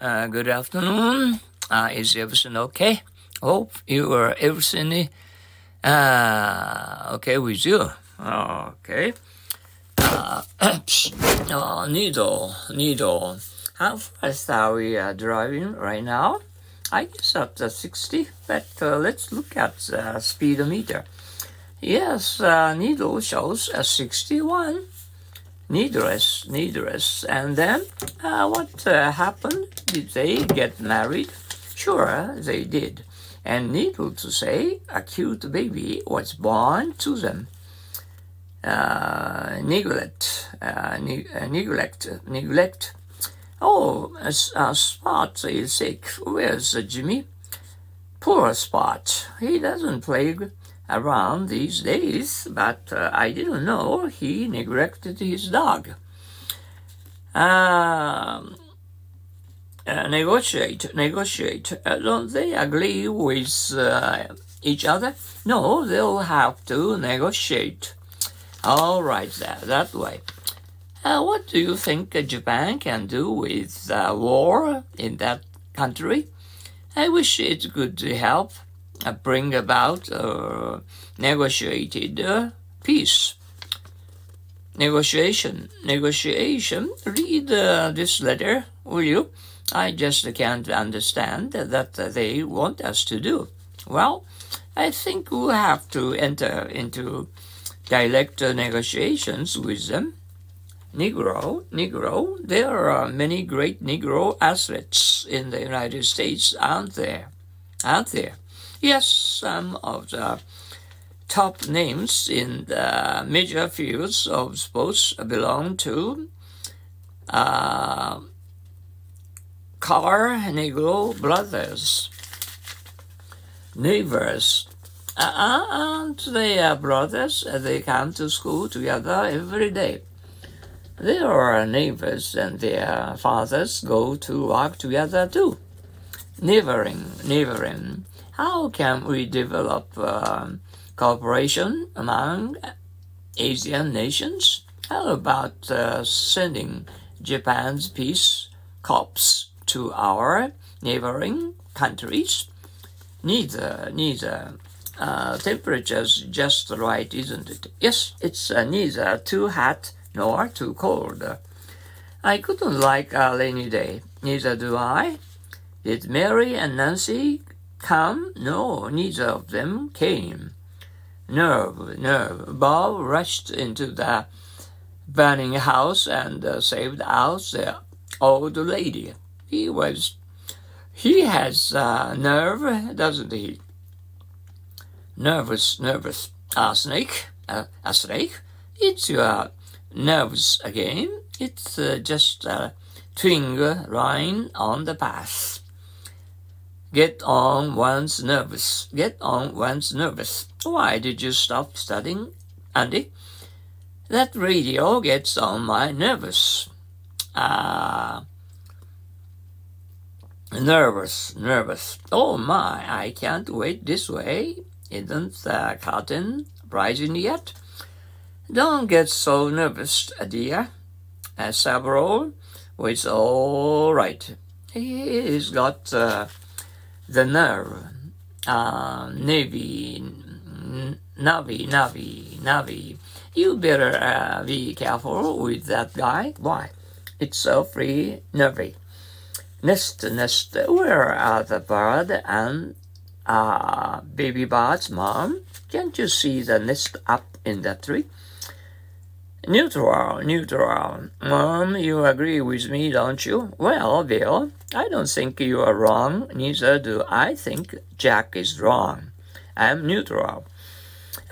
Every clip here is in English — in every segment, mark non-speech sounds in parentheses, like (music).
Uh, good afternoon. Uh, is everything okay? Hope you are everything uh, okay with you. Okay. Uh, (clears throat) oh, needle, needle. How fast are we uh, driving right now? I guess up to 60, but uh, let's look at the speedometer. Yes, uh, needle shows a 61 needless, needless. And then uh, what uh, happened? Did they get married? Sure, they did. And needless to say, a cute baby was born to them. Uh, neglect, uh, ne- uh, neglect, neglect. Oh, a Spot is sick. Where's Jimmy? Poor Spot. He doesn't play around these days, but uh, I didn't know he neglected his dog. Um, uh, negotiate, negotiate. Uh, don't they agree with uh, each other? No, they'll have to negotiate. All right, that, that way. Uh, what do you think Japan can do with war in that country? I wish it could help bring about a negotiated uh, peace. Negotiation, negotiation. Read uh, this letter, will you? I just can't understand that they want us to do. Well, I think we'll have to enter into direct negotiations with them. Negro, Negro, there are many great Negro athletes in the United States, aren't there? Aren't there? Yes, some of the top names in the major fields of sports belong to uh, Negro brothers. Neighbors. Uh, aren't they uh, brothers? They come to school together every day. They are neighbors and their fathers go to work together too. Neighboring, neighboring. How can we develop uh, cooperation among Asian nations? How about uh, sending Japan's peace corps to our neighboring countries? Neither, neither. Uh, temperature's just right, isn't it? Yes, it's uh, neither too hot nor too cold. I couldn't like a rainy day. Neither do I. Did Mary and Nancy come? No, neither of them came. Nerve, nerve. Bob rushed into the burning house and uh, saved out the old lady. He was, he has uh, nerve, doesn't he? Nervous, nervous. A snake, uh, a snake. It's your nerves again. It's uh, just a twing line on the path. Get on one's nervous. Get on one's nervous. Why did you stop studying, Andy? That radio gets on my nerves. Ah. Uh, nervous, nervous. Oh my, I can't wait this way. Isn't the curtain rising yet? Don't get so nervous, dear. Uh, it's all right. He's got uh, the nerve. Uh, Navy, Navi, Navi, Navi. You better uh, be careful with that guy. Why? It's so free, nervy. Nest, nest. Where are the bird and uh, baby bird's mom? Can't you see the nest up in the tree? Neutral, neutral. Mom, you agree with me, don't you? Well, Bill, I don't think you are wrong. Neither do I think Jack is wrong. I'm neutral.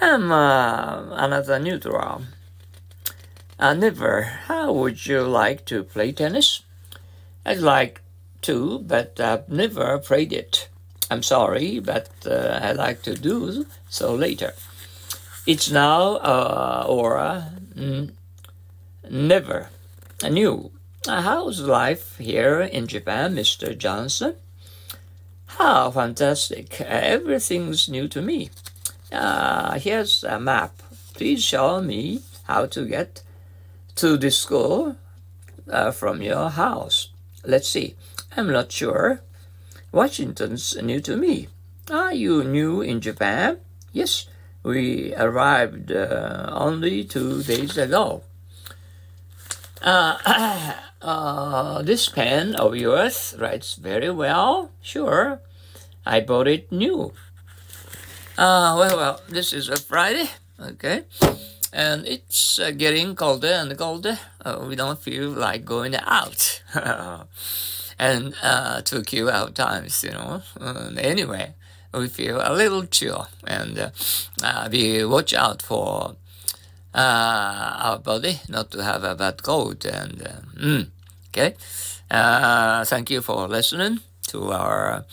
I'm uh, another neutral. Uh, never. How would you like to play tennis? I'd like to, but I've never played it. I'm sorry, but uh, I'd like to do so later. It's now uh, or mm, never. New. How's life here in Japan, Mr. Johnson? How fantastic. Everything's new to me. Uh, here's a map. Please show me how to get to the school uh, from your house. Let's see. I'm not sure. Washington's new to me. Are you new in Japan? Yes, we arrived uh, only two days ago. Uh, (coughs) uh, this pen of yours writes very well. Sure, I bought it new. Uh, well, well, this is a Friday, okay, and it's uh, getting colder and colder. Uh, we don't feel like going out, (laughs) and uh, to kill our times, you know. anyway, we feel a little chill, and uh, uh, we watch out for uh, our body not to have a bad cold. And uh, mm, okay, uh, thank you for listening to our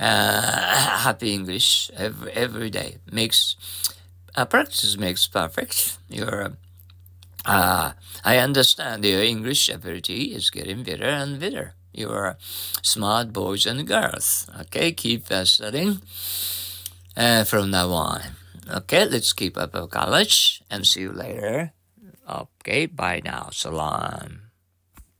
uh, (laughs) happy English every every day. Makes practice makes perfect. Your uh, I understand your English ability is getting better and better. You are smart boys and girls. Okay, keep uh, studying uh, from now on. Okay, let's keep up our college and see you later. Okay, bye now. Salam.